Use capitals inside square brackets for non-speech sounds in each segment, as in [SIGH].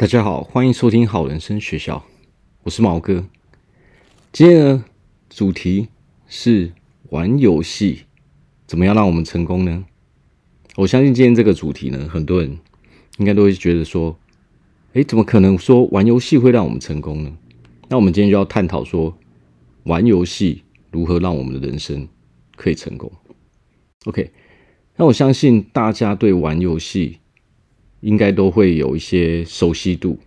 大家好，欢迎收听好人生学校，我是毛哥。今天呢，主题是玩游戏怎么样让我们成功呢？我相信今天这个主题呢，很多人应该都会觉得说，诶，怎么可能说玩游戏会让我们成功呢？那我们今天就要探讨说，玩游戏如何让我们的人生可以成功？OK，那我相信大家对玩游戏。应该都会有一些熟悉度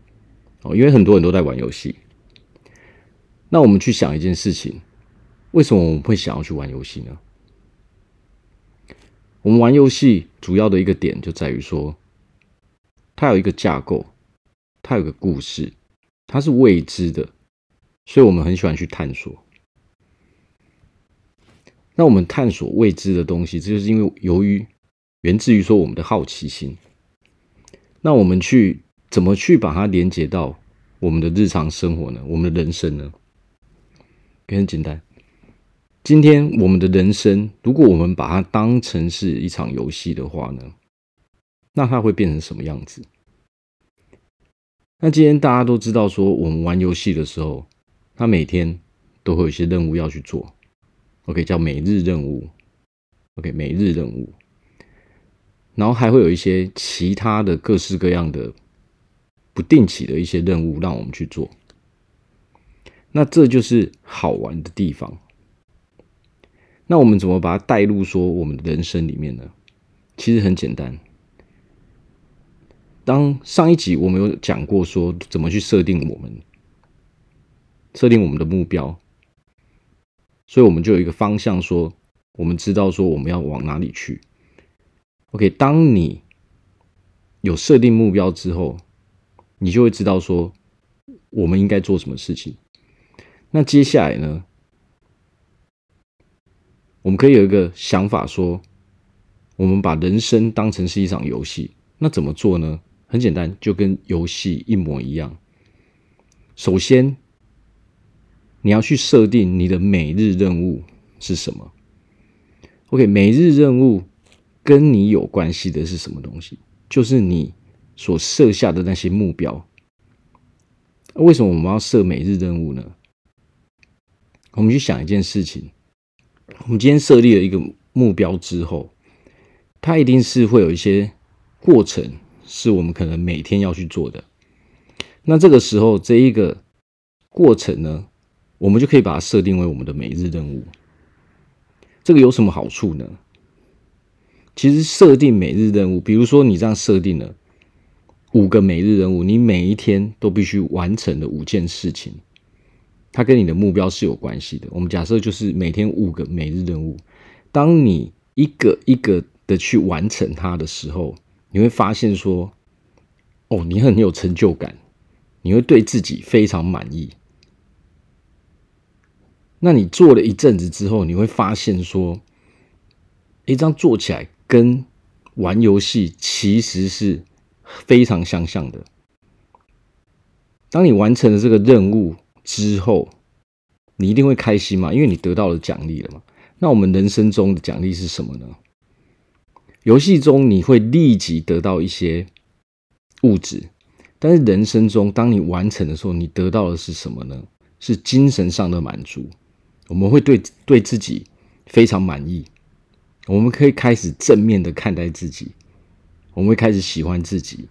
哦，因为很多人都在玩游戏。那我们去想一件事情，为什么我们会想要去玩游戏呢？我们玩游戏主要的一个点就在于说，它有一个架构，它有个故事，它是未知的，所以我们很喜欢去探索。那我们探索未知的东西，这就是因为由于源自于说我们的好奇心。那我们去怎么去把它连接到我们的日常生活呢？我们的人生呢？很简单，今天我们的人生，如果我们把它当成是一场游戏的话呢，那它会变成什么样子？那今天大家都知道，说我们玩游戏的时候，它每天都会有一些任务要去做，OK，叫每日任务，OK，每日任务。然后还会有一些其他的各式各样的不定期的一些任务让我们去做，那这就是好玩的地方。那我们怎么把它带入说我们的人生里面呢？其实很简单。当上一集我们有讲过说怎么去设定我们设定我们的目标，所以我们就有一个方向，说我们知道说我们要往哪里去。OK，当你有设定目标之后，你就会知道说我们应该做什么事情。那接下来呢，我们可以有一个想法说，我们把人生当成是一场游戏。那怎么做呢？很简单，就跟游戏一模一样。首先，你要去设定你的每日任务是什么。OK，每日任务。跟你有关系的是什么东西？就是你所设下的那些目标。为什么我们要设每日任务呢？我们去想一件事情：我们今天设立了一个目标之后，它一定是会有一些过程，是我们可能每天要去做的。那这个时候，这一个过程呢，我们就可以把它设定为我们的每日任务。这个有什么好处呢？其实设定每日任务，比如说你这样设定了五个每日任务，你每一天都必须完成的五件事情，它跟你的目标是有关系的。我们假设就是每天五个每日任务，当你一个一个的去完成它的时候，你会发现说，哦，你很有成就感，你会对自己非常满意。那你做了一阵子之后，你会发现说，诶，这样做起来。跟玩游戏其实是非常相像的。当你完成了这个任务之后，你一定会开心嘛？因为你得到了奖励了嘛。那我们人生中的奖励是什么呢？游戏中你会立即得到一些物质，但是人生中当你完成的时候，你得到的是什么呢？是精神上的满足。我们会对对自己非常满意。我们可以开始正面的看待自己，我们会开始喜欢自己。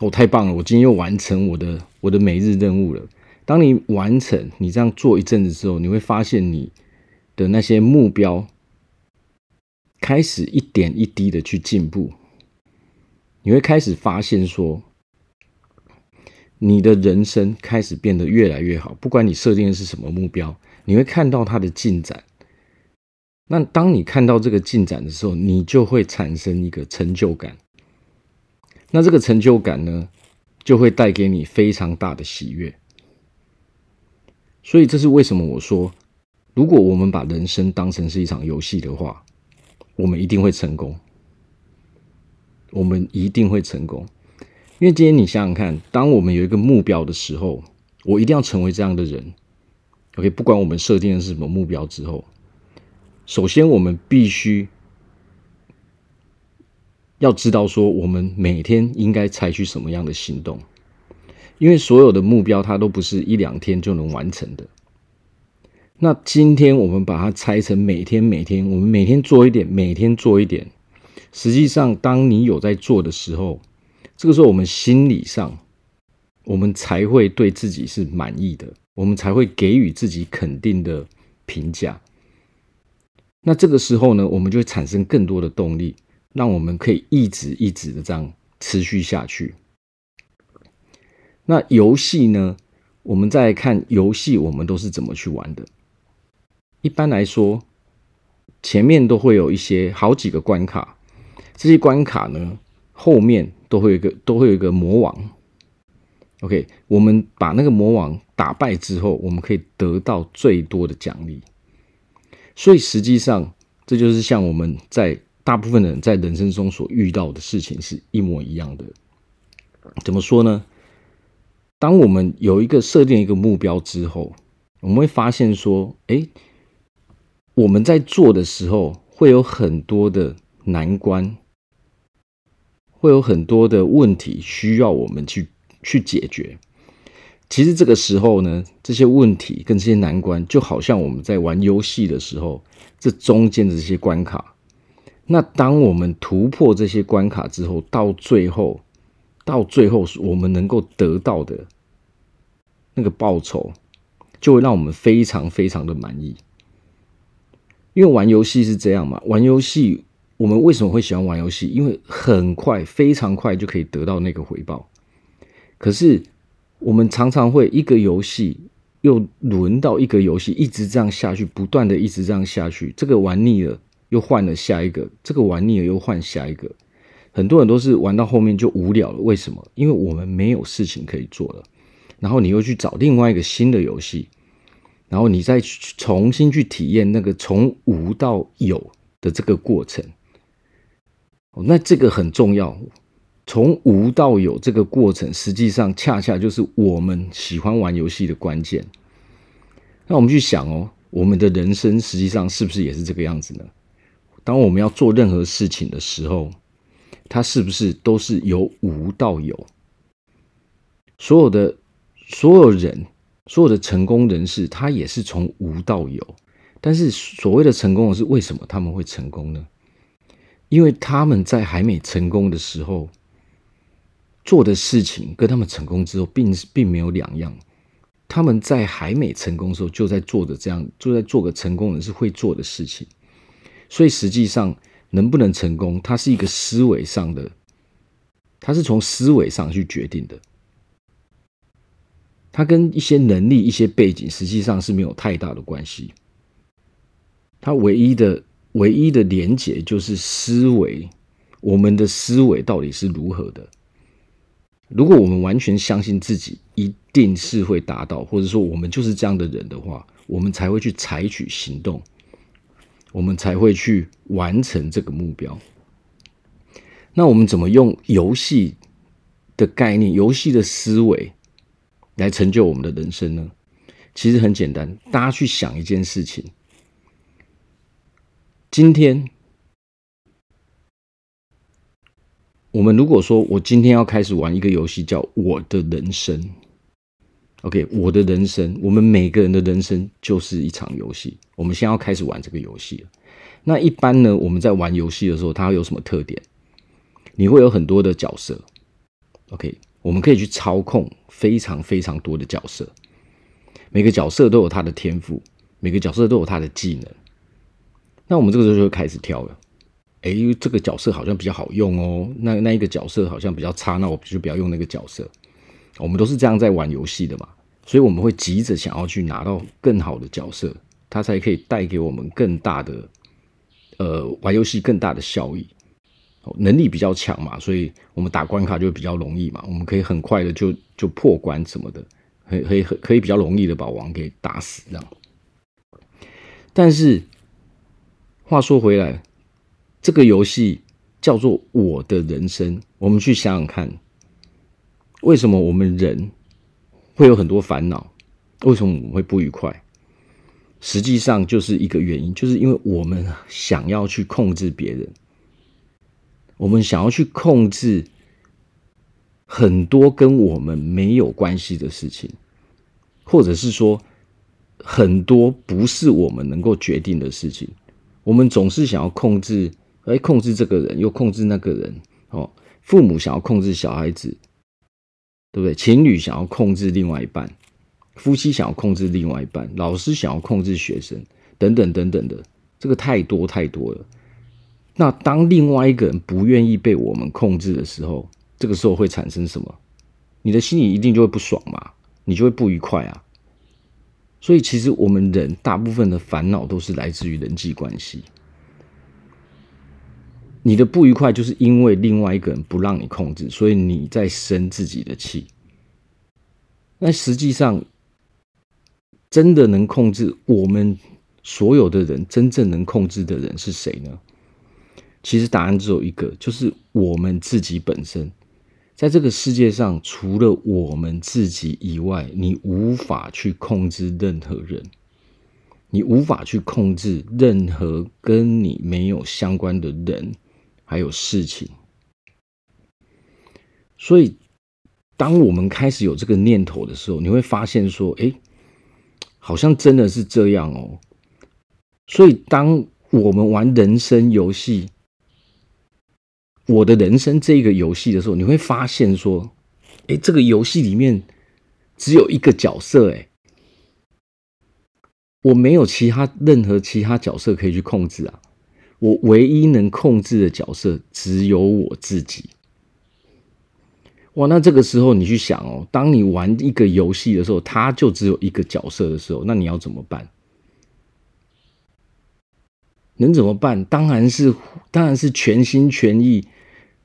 哦，太棒了！我今天又完成我的我的每日任务了。当你完成，你这样做一阵子之后，你会发现你的那些目标开始一点一滴的去进步。你会开始发现说，你的人生开始变得越来越好。不管你设定的是什么目标，你会看到它的进展。那当你看到这个进展的时候，你就会产生一个成就感。那这个成就感呢，就会带给你非常大的喜悦。所以这是为什么我说，如果我们把人生当成是一场游戏的话，我们一定会成功。我们一定会成功，因为今天你想想看，当我们有一个目标的时候，我一定要成为这样的人。OK，不管我们设定的是什么目标之后。首先，我们必须要知道说，我们每天应该采取什么样的行动。因为所有的目标它都不是一两天就能完成的。那今天我们把它拆成每天每天，我们每天做一点，每天做一点。实际上，当你有在做的时候，这个时候我们心理上，我们才会对自己是满意的，我们才会给予自己肯定的评价。那这个时候呢，我们就会产生更多的动力，让我们可以一直一直的这样持续下去。那游戏呢，我们再看游戏，我们都是怎么去玩的？一般来说，前面都会有一些好几个关卡，这些关卡呢，后面都会有一个都会有一个魔王。OK，我们把那个魔王打败之后，我们可以得到最多的奖励。所以实际上，这就是像我们在大部分人在人生中所遇到的事情是一模一样的。怎么说呢？当我们有一个设定一个目标之后，我们会发现说，哎。我们在做的时候，会有很多的难关，会有很多的问题需要我们去去解决。其实这个时候呢，这些问题跟这些难关，就好像我们在玩游戏的时候，这中间的这些关卡。那当我们突破这些关卡之后，到最后，到最后我们能够得到的那个报酬，就会让我们非常非常的满意。因为玩游戏是这样嘛，玩游戏我们为什么会喜欢玩游戏？因为很快，非常快就可以得到那个回报。可是我们常常会一个游戏又轮到一个游戏，一直这样下去，不断的一直这样下去。这个玩腻了，又换了下一个；这个玩腻了，又换下一个。很多人都是玩到后面就无聊了。为什么？因为我们没有事情可以做了，然后你又去找另外一个新的游戏。然后你再去重新去体验那个从无到有的这个过程，那这个很重要。从无到有这个过程，实际上恰恰就是我们喜欢玩游戏的关键。那我们去想哦，我们的人生实际上是不是也是这个样子呢？当我们要做任何事情的时候，它是不是都是由无到有？所有的所有人。所有的成功人士，他也是从无到有。但是所谓的成功人士，为什么他们会成功呢？因为他们在还没成功的时候做的事情，跟他们成功之后并并没有两样。他们在还没成功的时候，就在做着这样，就在做个成功人士会做的事情。所以实际上，能不能成功，它是一个思维上的，它是从思维上去决定的。它跟一些能力、一些背景，实际上是没有太大的关系。它唯一的、唯一的连结就是思维。我们的思维到底是如何的？如果我们完全相信自己一定是会达到，或者说我们就是这样的人的话，我们才会去采取行动，我们才会去完成这个目标。那我们怎么用游戏的概念、游戏的思维？来成就我们的人生呢？其实很简单，大家去想一件事情。今天，我们如果说我今天要开始玩一个游戏，叫《我的人生》，OK，我的人生，我们每个人的人生就是一场游戏。我们先要开始玩这个游戏。那一般呢，我们在玩游戏的时候，它有什么特点？你会有很多的角色，OK。我们可以去操控非常非常多的角色，每个角色都有他的天赋，每个角色都有他的技能。那我们这个时候就开始挑了，哎，这个角色好像比较好用哦，那那一个角色好像比较差，那我就不要用那个角色。我们都是这样在玩游戏的嘛，所以我们会急着想要去拿到更好的角色，它才可以带给我们更大的，呃，玩游戏更大的效益。能力比较强嘛，所以我们打关卡就会比较容易嘛。我们可以很快的就就破关什么的，可以可以可以比较容易的把王给打死这样。但是话说回来，这个游戏叫做我的人生。我们去想想看，为什么我们人会有很多烦恼？为什么我们会不愉快？实际上就是一个原因，就是因为我们想要去控制别人。我们想要去控制很多跟我们没有关系的事情，或者是说很多不是我们能够决定的事情，我们总是想要控制，哎，控制这个人，又控制那个人，哦，父母想要控制小孩子，对不对？情侣想要控制另外一半，夫妻想要控制另外一半，老师想要控制学生，等等等等的，这个太多太多了。那当另外一个人不愿意被我们控制的时候，这个时候会产生什么？你的心里一定就会不爽嘛，你就会不愉快啊。所以其实我们人大部分的烦恼都是来自于人际关系。你的不愉快就是因为另外一个人不让你控制，所以你在生自己的气。那实际上，真的能控制我们所有的人，真正能控制的人是谁呢？其实答案只有一个，就是我们自己本身。在这个世界上，除了我们自己以外，你无法去控制任何人，你无法去控制任何跟你没有相关的人，还有事情。所以，当我们开始有这个念头的时候，你会发现说：“哎，好像真的是这样哦。”所以，当我们玩人生游戏，我的人生这个游戏的时候，你会发现说，哎，这个游戏里面只有一个角色，哎，我没有其他任何其他角色可以去控制啊，我唯一能控制的角色只有我自己。哇，那这个时候你去想哦，当你玩一个游戏的时候，它就只有一个角色的时候，那你要怎么办？能怎么办？当然是，当然是全心全意。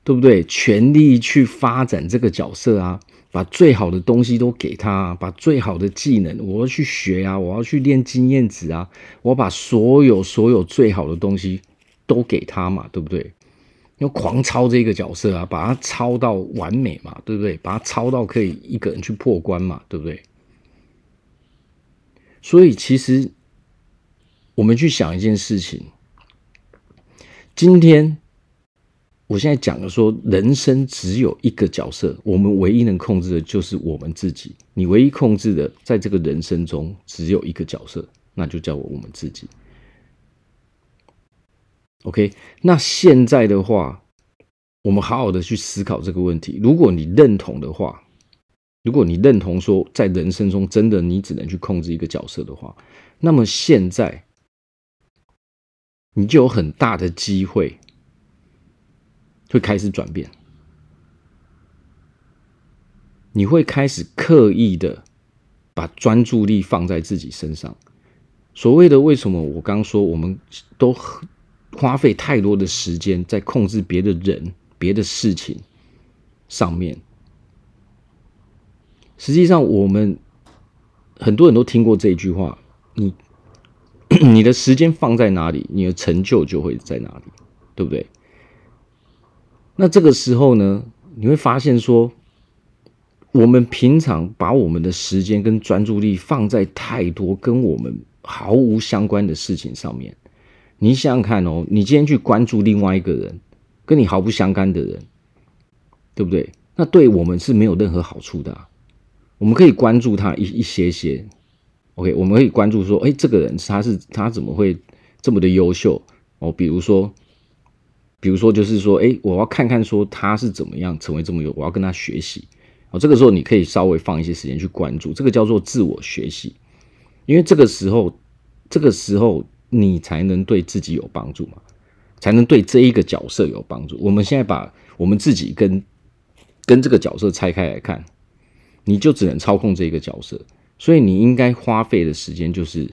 对不对？全力去发展这个角色啊，把最好的东西都给他，把最好的技能，我要去学啊，我要去练经验值啊，我把所有所有最好的东西都给他嘛，对不对？要狂操这个角色啊，把它操到完美嘛，对不对？把它操到可以一个人去破关嘛，对不对？所以其实我们去想一件事情，今天。我现在讲的说，人生只有一个角色，我们唯一能控制的就是我们自己。你唯一控制的，在这个人生中只有一个角色，那就叫我们自己。OK，那现在的话，我们好好的去思考这个问题。如果你认同的话，如果你认同说，在人生中真的你只能去控制一个角色的话，那么现在你就有很大的机会。会开始转变，你会开始刻意的把专注力放在自己身上。所谓的为什么我刚说我们都花费太多的时间在控制别的人、别的事情上面？实际上，我们很多人都听过这句话：你 [COUGHS] 你的时间放在哪里，你的成就就会在哪里，对不对？那这个时候呢，你会发现说，我们平常把我们的时间跟专注力放在太多跟我们毫无相关的事情上面。你想想看哦，你今天去关注另外一个人，跟你毫不相干的人，对不对？那对我们是没有任何好处的。我们可以关注他一一些些，OK，我们可以关注说，哎，这个人他是他怎么会这么的优秀哦？比如说。比如说，就是说，哎，我要看看说他是怎么样成为这么有，我要跟他学习。哦，这个时候你可以稍微放一些时间去关注，这个叫做自我学习，因为这个时候，这个时候你才能对自己有帮助嘛，才能对这一个角色有帮助。我们现在把我们自己跟跟这个角色拆开来看，你就只能操控这个角色，所以你应该花费的时间就是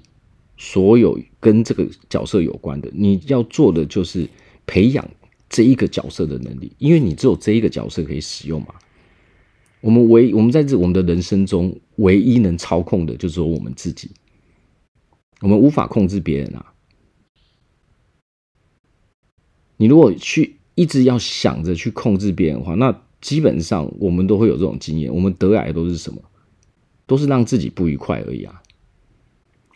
所有跟这个角色有关的，你要做的就是培养。这一个角色的能力，因为你只有这一个角色可以使用嘛。我们唯我们在这我们的人生中，唯一能操控的，就只有我们自己。我们无法控制别人啊。你如果去一直要想着去控制别人的话，那基本上我们都会有这种经验。我们得来的都是什么？都是让自己不愉快而已啊。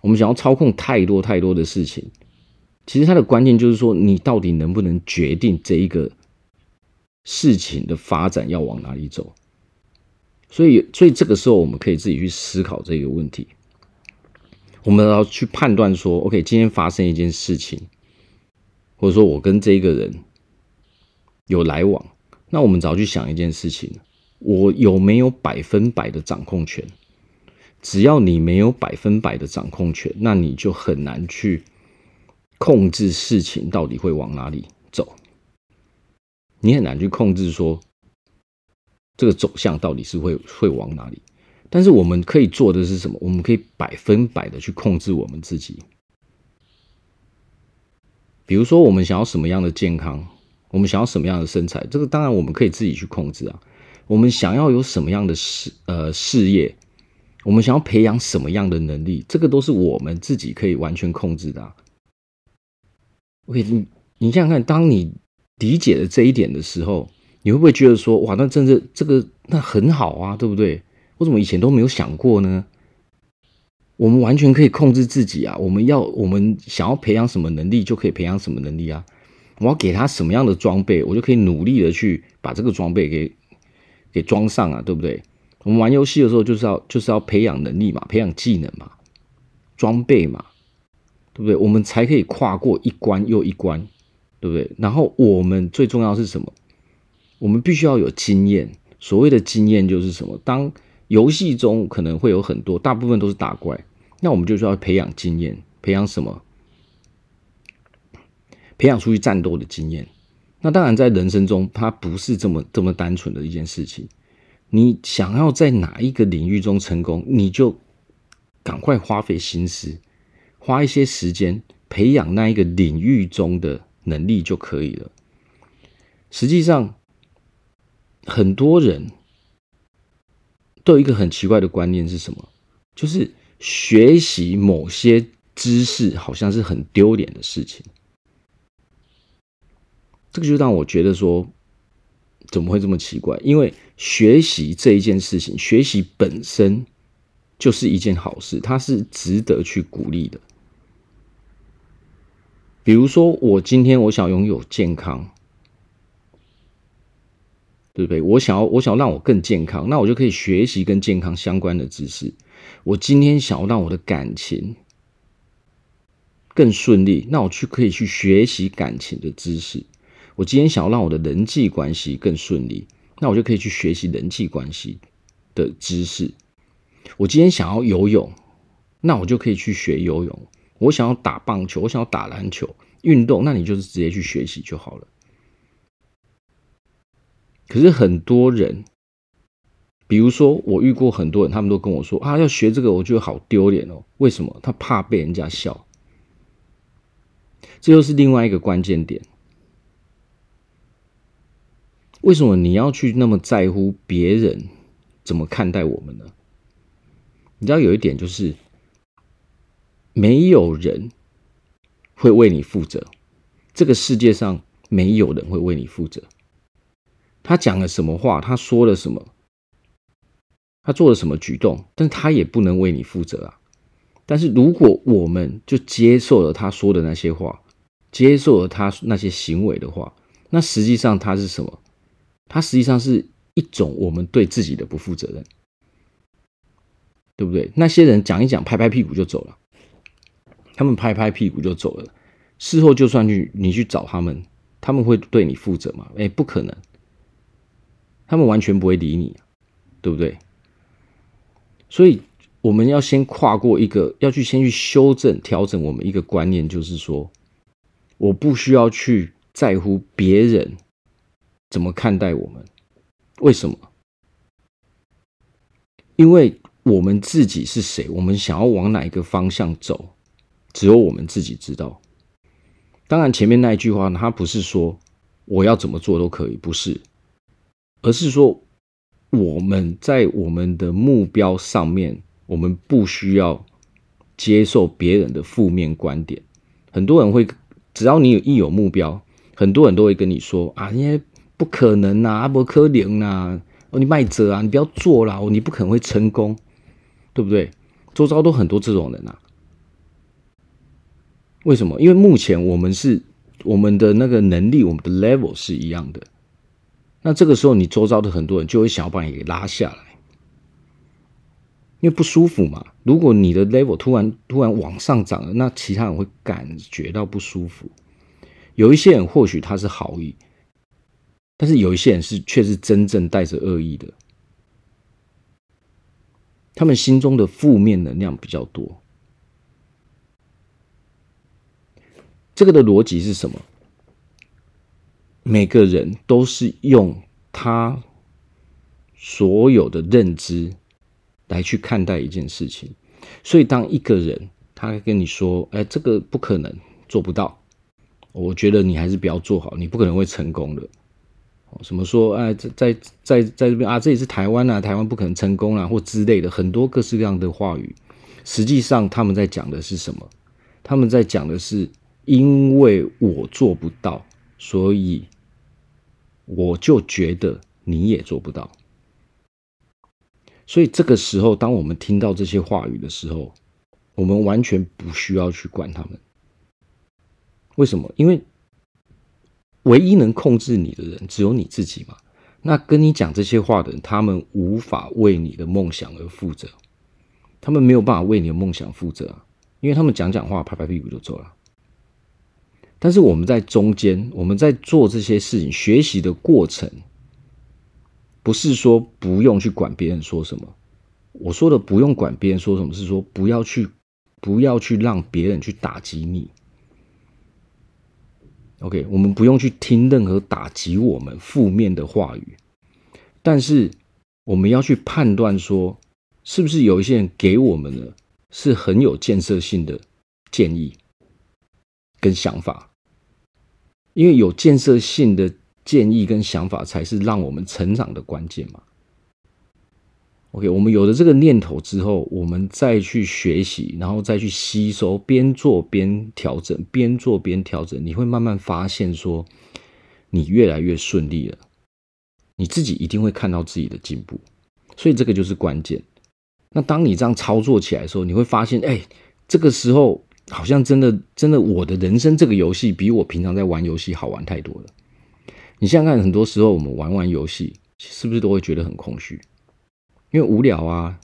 我们想要操控太多太多的事情。其实它的关键就是说，你到底能不能决定这一个事情的发展要往哪里走？所以，所以这个时候我们可以自己去思考这个问题。我们要去判断说，OK，今天发生一件事情，或者说我跟这个人有来往，那我们只要去想一件事情：我有没有百分百的掌控权？只要你没有百分百的掌控权，那你就很难去控制事情到底会往哪里走。你很难去控制说这个走向到底是会会往哪里。但是我们可以做的是什么？我们可以百分百的去控制我们自己。比如说，我们想要什么样的健康，我们想要什么样的身材，这个当然我们可以自己去控制啊。我们想要有什么样的事呃事业。我们想要培养什么样的能力，这个都是我们自己可以完全控制的啊。OK，你你想想看，当你理解了这一点的时候，你会不会觉得说，哇，那真的这个那很好啊，对不对？我怎么以前都没有想过呢？我们完全可以控制自己啊！我们要我们想要培养什么能力，就可以培养什么能力啊！我要给他什么样的装备，我就可以努力的去把这个装备给给装上啊，对不对？我们玩游戏的时候，就是要就是要培养能力嘛，培养技能嘛，装备嘛，对不对？我们才可以跨过一关又一关，对不对？然后我们最重要是什么？我们必须要有经验。所谓的经验就是什么？当游戏中可能会有很多，大部分都是打怪，那我们就需要培养经验，培养什么？培养出去战斗的经验。那当然，在人生中，它不是这么这么单纯的一件事情。你想要在哪一个领域中成功，你就赶快花费心思，花一些时间培养那一个领域中的能力就可以了。实际上，很多人都有一个很奇怪的观念是什么？就是学习某些知识好像是很丢脸的事情。这个就让我觉得说。怎么会这么奇怪？因为学习这一件事情，学习本身就是一件好事，它是值得去鼓励的。比如说，我今天我想拥有健康，对不对？我想要，我想要让我更健康，那我就可以学习跟健康相关的知识。我今天想要让我的感情更顺利，那我去可以去学习感情的知识。我今天想要让我的人际关系更顺利，那我就可以去学习人际关系的知识。我今天想要游泳，那我就可以去学游泳。我想要打棒球，我想要打篮球，运动，那你就是直接去学习就好了。可是很多人，比如说我遇过很多人，他们都跟我说啊，要学这个，我觉得好丢脸哦。为什么？他怕被人家笑。这又是另外一个关键点。为什么你要去那么在乎别人怎么看待我们呢？你知道有一点就是，没有人会为你负责，这个世界上没有人会为你负责。他讲了什么话，他说了什么，他做了什么举动，但他也不能为你负责啊。但是如果我们就接受了他说的那些话，接受了他那些行为的话，那实际上他是什么？他实际上是一种我们对自己的不负责任，对不对？那些人讲一讲，拍拍屁股就走了，他们拍拍屁股就走了。事后就算去你去找他们，他们会对你负责吗？哎，不可能，他们完全不会理你，对不对？所以我们要先跨过一个，要去先去修正、调整我们一个观念，就是说，我不需要去在乎别人。怎么看待我们？为什么？因为我们自己是谁？我们想要往哪一个方向走？只有我们自己知道。当然，前面那一句话，它不是说我要怎么做都可以，不是，而是说我们在我们的目标上面，我们不需要接受别人的负面观点。很多人会，只要你有一有目标，很多人都会跟你说啊，因为。不可能呐、啊，不可能呐、哦，你卖者啊，你不要做了，你不可能会成功，对不对？周遭都很多这种人啊。为什么？因为目前我们是我们的那个能力，我们的 level 是一样的。那这个时候，你周遭的很多人就会想要把你给拉下来，因为不舒服嘛。如果你的 level 突然突然往上涨了，那其他人会感觉到不舒服。有一些人或许他是好意，但是有一些人是却是真正带着恶意的。他们心中的负面能量比较多。这个的逻辑是什么？每个人都是用他所有的认知来去看待一件事情，所以当一个人他跟你说：“哎，这个不可能，做不到。”我觉得你还是不要做好，你不可能会成功的。什么说？哎，在在在在这边啊，这里是台湾啊，台湾不可能成功啊，或之类的很多各式各样的话语。实际上，他们在讲的是什么？他们在讲的是，因为我做不到，所以我就觉得你也做不到。所以这个时候，当我们听到这些话语的时候，我们完全不需要去管他们。为什么？因为唯一能控制你的人只有你自己嘛。那跟你讲这些话的人，他们无法为你的梦想而负责，他们没有办法为你的梦想负责，因为他们讲讲话，拍拍屁股就走了。但是我们在中间，我们在做这些事情，学习的过程，不是说不用去管别人说什么。我说的不用管别人说什么，是说不要去，不要去让别人去打击你。OK，我们不用去听任何打击我们负面的话语，但是我们要去判断说，是不是有一些人给我们的是很有建设性的建议跟想法，因为有建设性的建议跟想法，才是让我们成长的关键嘛。OK，我们有了这个念头之后，我们再去学习，然后再去吸收，边做边调整，边做边调整，你会慢慢发现说，你越来越顺利了，你自己一定会看到自己的进步，所以这个就是关键。那当你这样操作起来的时候，你会发现，哎，这个时候好像真的真的，我的人生这个游戏比我平常在玩游戏好玩太多了。你想想看，很多时候我们玩玩游戏，是不是都会觉得很空虚？因为无聊啊，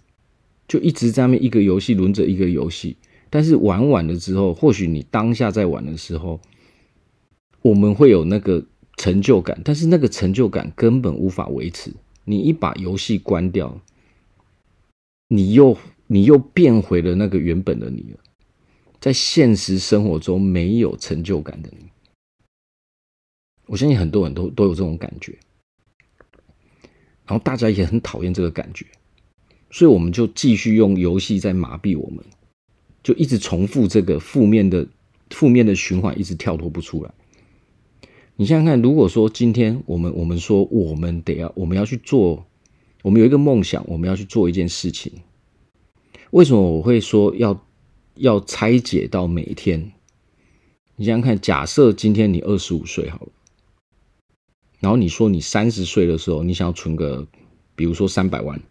就一直在那边一个游戏轮着一个游戏，但是玩完了之后，或许你当下在玩的时候，我们会有那个成就感，但是那个成就感根本无法维持。你一把游戏关掉，你又你又变回了那个原本的你了，在现实生活中没有成就感的你，我相信很多人都都有这种感觉，然后大家也很讨厌这个感觉。所以我们就继续用游戏在麻痹我们，就一直重复这个负面的负面的循环，一直跳脱不出来。你想想看，如果说今天我们我们说我们得要我们要去做，我们有一个梦想，我们要去做一件事情，为什么我会说要要拆解到每一天？你想想看，假设今天你二十五岁好了，然后你说你三十岁的时候，你想要存个，比如说三百万。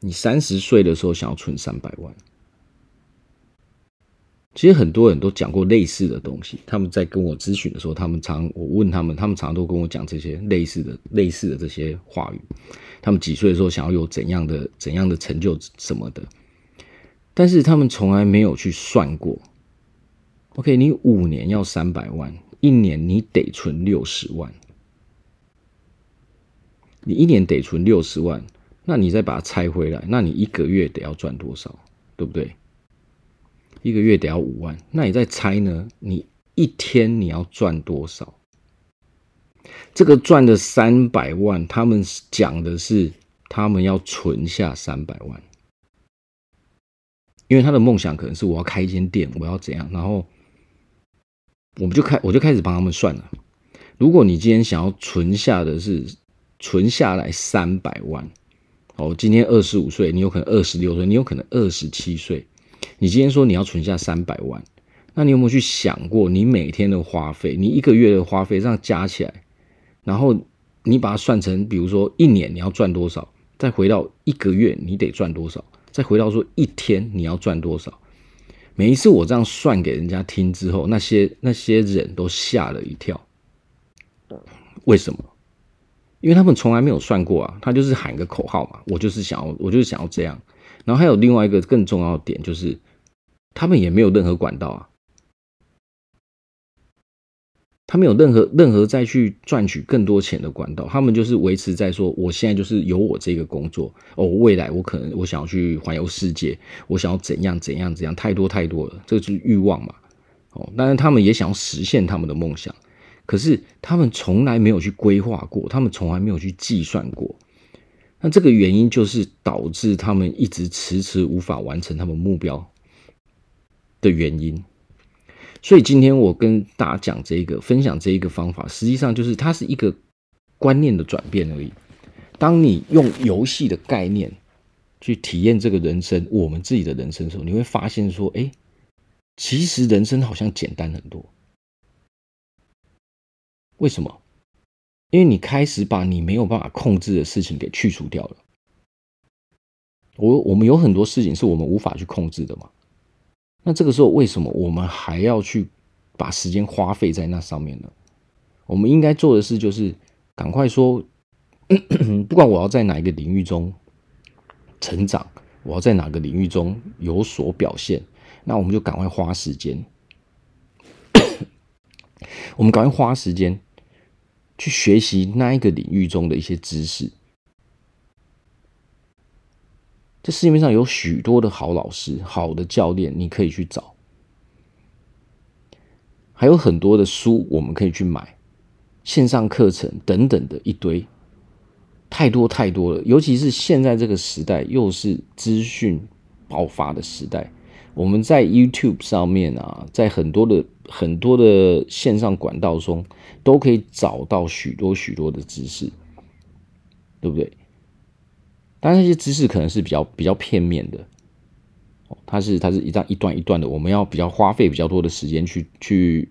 你三十岁的时候想要存三百万，其实很多人都讲过类似的东西。他们在跟我咨询的时候，他们常我问他们，他们常常都跟我讲这些类似的、类似的这些话语。他们几岁的时候想要有怎样的、怎样的成就什么的，但是他们从来没有去算过。OK，你五年要三百万，一年你得存六十万，你一年得存六十万。那你再把它拆回来，那你一个月得要赚多少，对不对？一个月得要五万，那你再拆呢？你一天你要赚多少？这个赚的三百万，他们讲的是他们要存下三百万，因为他的梦想可能是我要开一间店，我要怎样？然后我们就开，我就开始帮他们算了。如果你今天想要存下的是存下来三百万。哦，今天二十五岁，你有可能二十六岁，你有可能二十七岁。你今天说你要存下三百万，那你有没有去想过，你每天的花费，你一个月的花费这样加起来，然后你把它算成，比如说一年你要赚多少，再回到一个月你得赚多少，再回到说一天你要赚多少。每一次我这样算给人家听之后，那些那些人都吓了一跳。为什么？因为他们从来没有算过啊，他就是喊个口号嘛，我就是想要，我就是想要这样。然后还有另外一个更重要的点，就是他们也没有任何管道啊，他没有任何任何再去赚取更多钱的管道，他们就是维持在说，我现在就是有我这个工作哦，未来我可能我想要去环游世界，我想要怎样怎样怎样，太多太多了，这个就是欲望嘛。哦，当然他们也想要实现他们的梦想。可是他们从来没有去规划过，他们从来没有去计算过。那这个原因就是导致他们一直迟迟无法完成他们目标的原因。所以今天我跟大家讲这个，分享这一个方法，实际上就是它是一个观念的转变而已。当你用游戏的概念去体验这个人生，我们自己的人生的时候，你会发现说，哎，其实人生好像简单很多。为什么？因为你开始把你没有办法控制的事情给去除掉了。我我们有很多事情是我们无法去控制的嘛。那这个时候为什么我们还要去把时间花费在那上面呢？我们应该做的事就是赶快说，[COUGHS] 不管我要在哪一个领域中成长，我要在哪个领域中有所表现，那我们就赶快花时间。[COUGHS] 我们赶快花时间。去学习那一个领域中的一些知识。这市面上有许多的好老师、好的教练，你可以去找。还有很多的书我们可以去买，线上课程等等的一堆，太多太多了。尤其是现在这个时代，又是资讯爆发的时代。我们在 YouTube 上面啊，在很多的很多的线上管道中，都可以找到许多许多的知识，对不对？但那，些知识可能是比较比较片面的，它是它是一段一段一段的，我们要比较花费比较多的时间去去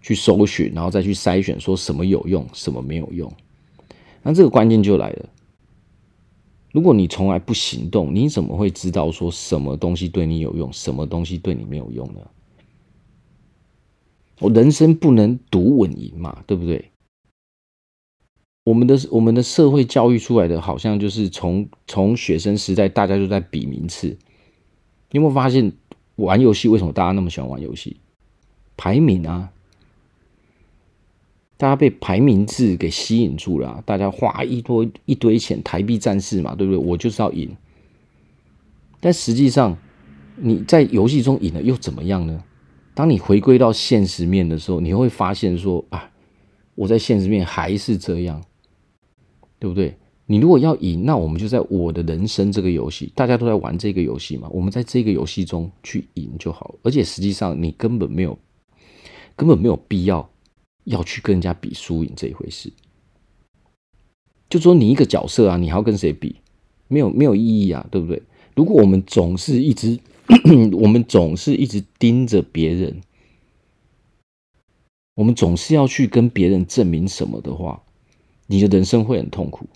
去搜寻，然后再去筛选，说什么有用，什么没有用。那这个关键就来了。如果你从来不行动，你怎么会知道说什么东西对你有用，什么东西对你没有用呢？我人生不能赌稳赢嘛，对不对？我们的我们的社会教育出来的，好像就是从从学生时代，大家就在比名次。你有没有发现，玩游戏为什么大家那么喜欢玩游戏？排名啊！大家被排名制给吸引住了，大家花一多一堆钱，台币战士嘛，对不对？我就是要赢。但实际上，你在游戏中赢了又怎么样呢？当你回归到现实面的时候，你会发现说啊，我在现实面还是这样，对不对？你如果要赢，那我们就在我的人生这个游戏，大家都在玩这个游戏嘛，我们在这个游戏中去赢就好。而且实际上，你根本没有，根本没有必要。要去跟人家比输赢这一回事，就说你一个角色啊，你还要跟谁比？没有没有意义啊，对不对？如果我们总是一直，[CLEARS THROAT] 我们总是一直盯着别人，我们总是要去跟别人证明什么的话，你的人生会很痛苦。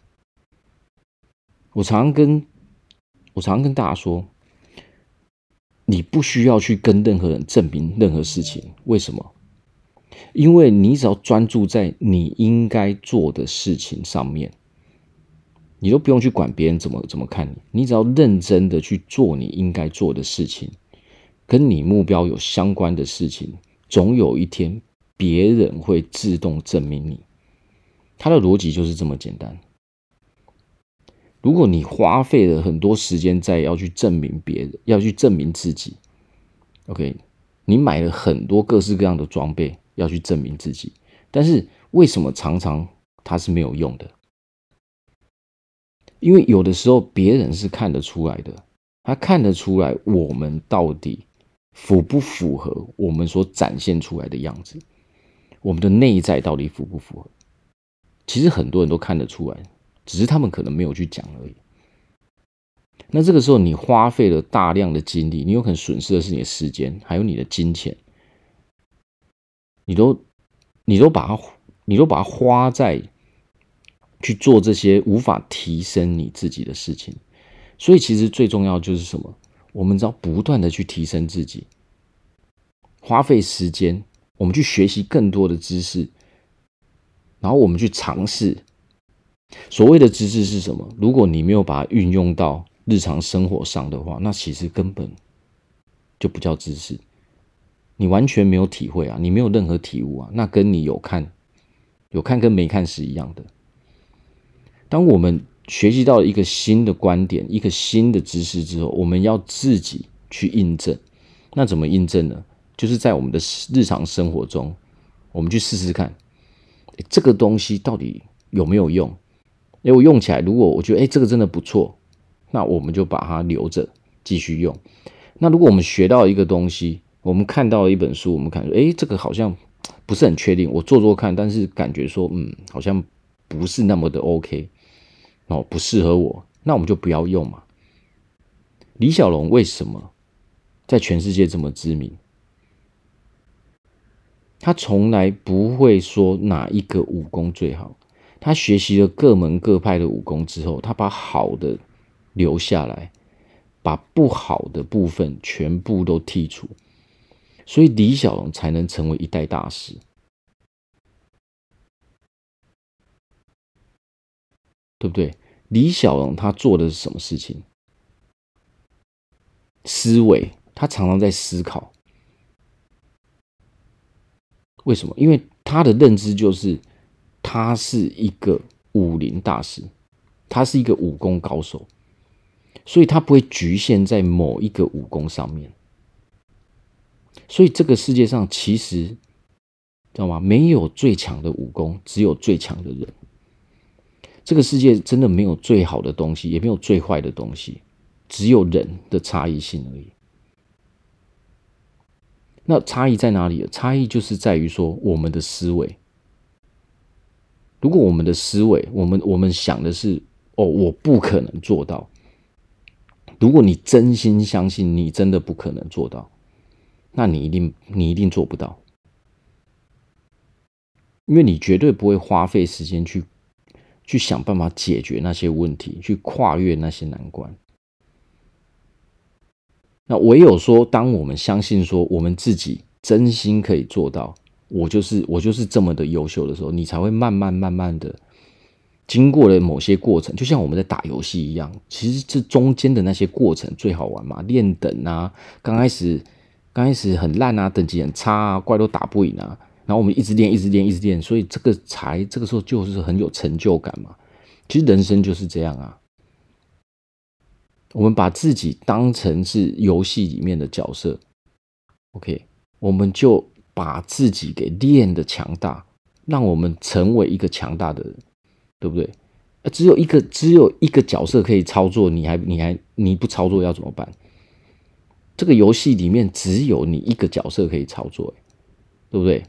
我常跟我常跟大家说，你不需要去跟任何人证明任何事情，为什么？因为你只要专注在你应该做的事情上面，你都不用去管别人怎么怎么看你。你只要认真的去做你应该做的事情，跟你目标有相关的事情，总有一天别人会自动证明你。他的逻辑就是这么简单。如果你花费了很多时间在要去证明别人，要去证明自己，OK，你买了很多各式各样的装备。要去证明自己，但是为什么常常它是没有用的？因为有的时候别人是看得出来的，他看得出来我们到底符不符合我们所展现出来的样子，我们的内在到底符不符合？其实很多人都看得出来，只是他们可能没有去讲而已。那这个时候你花费了大量的精力，你有可能损失的是你的时间，还有你的金钱。你都，你都把它，你都把它花在去做这些无法提升你自己的事情，所以其实最重要就是什么？我们只要不断的去提升自己，花费时间，我们去学习更多的知识，然后我们去尝试所谓的知识是什么？如果你没有把它运用到日常生活上的话，那其实根本就不叫知识。你完全没有体会啊，你没有任何体悟啊，那跟你有看、有看跟没看是一样的。当我们学习到一个新的观点、一个新的知识之后，我们要自己去印证。那怎么印证呢？就是在我们的日常生活中，我们去试试看，这个东西到底有没有用？因为我用起来，如果我觉得诶，这个真的不错，那我们就把它留着继续用。那如果我们学到一个东西，我们看到了一本书，我们看说，诶，这个好像不是很确定，我做做看，但是感觉说，嗯，好像不是那么的 OK，哦，不适合我，那我们就不要用嘛。李小龙为什么在全世界这么知名？他从来不会说哪一个武功最好，他学习了各门各派的武功之后，他把好的留下来，把不好的部分全部都剔除，所以李小龙才能成为一代大师，对不对？李小龙他做的是什么事情？思维，他常常在思考。为什么？因为他的认知就是，他是一个武林大师，他是一个武功高手，所以他不会局限在某一个武功上面。所以这个世界上其实，知道吗？没有最强的武功，只有最强的人。这个世界真的没有最好的东西，也没有最坏的东西，只有人的差异性而已。那差异在哪里？差异就是在于说，我们的思维。如果我们的思维，我们我们想的是，哦，我不可能做到。如果你真心相信你真的不可能做到，那你一定你一定做不到，因为你绝对不会花费时间去去想办法解决那些问题，去跨越那些难关。那唯有说，当我们相信说我们自己真心可以做到，我就是我就是这么的优秀的时候，你才会慢慢慢慢的经过了某些过程，就像我们在打游戏一样，其实这中间的那些过程最好玩嘛，练等啊，刚开始刚开始很烂啊，等级很差啊，怪都打不赢啊，然后我们一直练，一直练，一直练，所以这个才这个时候就是很有成就感嘛。其实人生就是这样啊。我们把自己当成是游戏里面的角色，OK，我们就把自己给练得强大，让我们成为一个强大的人，对不对？只有一个只有一个角色可以操作，你还你还你不操作要怎么办？这个游戏里面只有你一个角色可以操作，对不对？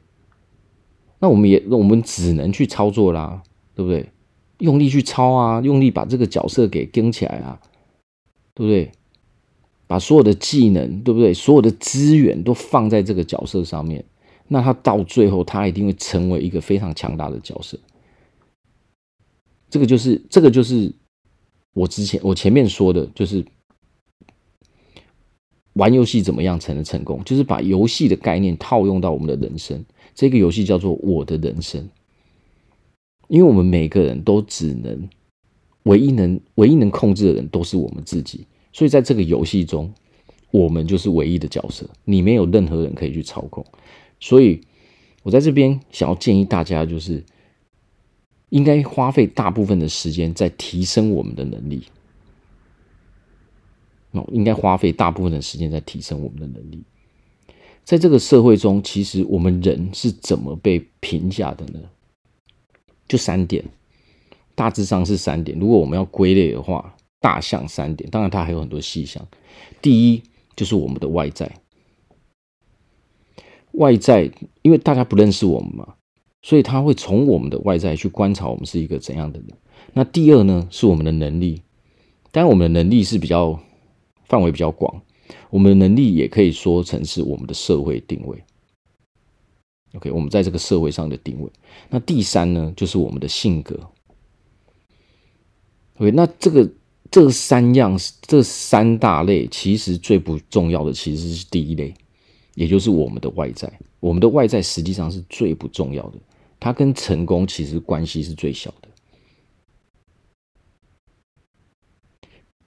那我们也我们只能去操作啦，对不对？用力去操啊，用力把这个角色给跟起来啊。对不对？把所有的技能，对不对？所有的资源都放在这个角色上面，那他到最后，他一定会成为一个非常强大的角色。这个就是，这个就是我之前我前面说的，就是玩游戏怎么样才能成功？就是把游戏的概念套用到我们的人生。这个游戏叫做我的人生，因为我们每个人都只能。唯一能唯一能控制的人都是我们自己，所以在这个游戏中，我们就是唯一的角色，你没有任何人可以去操控。所以，我在这边想要建议大家，就是应该花费大部分的时间在提升我们的能力。哦，应该花费大部分的时间在提升我们的能力。在这个社会中，其实我们人是怎么被评价的呢？就三点。大致上是三点，如果我们要归类的话，大象三点。当然，它还有很多细项。第一就是我们的外在，外在，因为大家不认识我们嘛，所以他会从我们的外在去观察我们是一个怎样的人。那第二呢，是我们的能力。当然，我们的能力是比较范围比较广，我们的能力也可以说成是我们的社会定位。OK，我们在这个社会上的定位。那第三呢，就是我们的性格。对，那这个这三样，这三大类，其实最不重要的其实是第一类，也就是我们的外在。我们的外在实际上是最不重要的，它跟成功其实关系是最小的。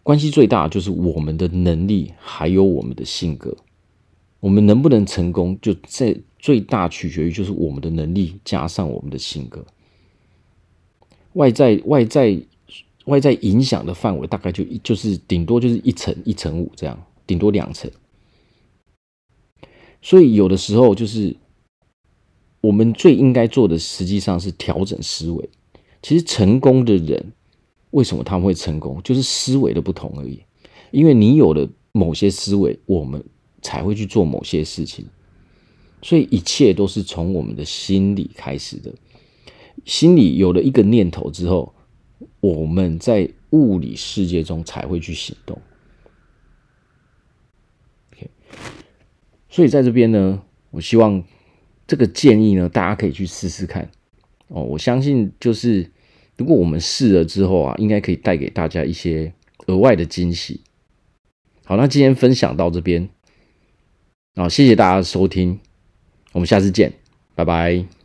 关系最大就是我们的能力，还有我们的性格。我们能不能成功，就在最大取决于就是我们的能力加上我们的性格。外在外在外在影响的范围大概就一就是顶多就是一层一层五这样，顶多两层。所以有的时候就是我们最应该做的，实际上是调整思维。其实成功的人为什么他们会成功，就是思维的不同而已。因为你有了某些思维，我们。才会去做某些事情，所以一切都是从我们的心理开始的。心里有了一个念头之后，我们在物理世界中才会去行动。OK，所以在这边呢，我希望这个建议呢，大家可以去试试看。哦，我相信就是如果我们试了之后啊，应该可以带给大家一些额外的惊喜。好，那今天分享到这边。好，谢谢大家的收听，我们下次见，拜拜。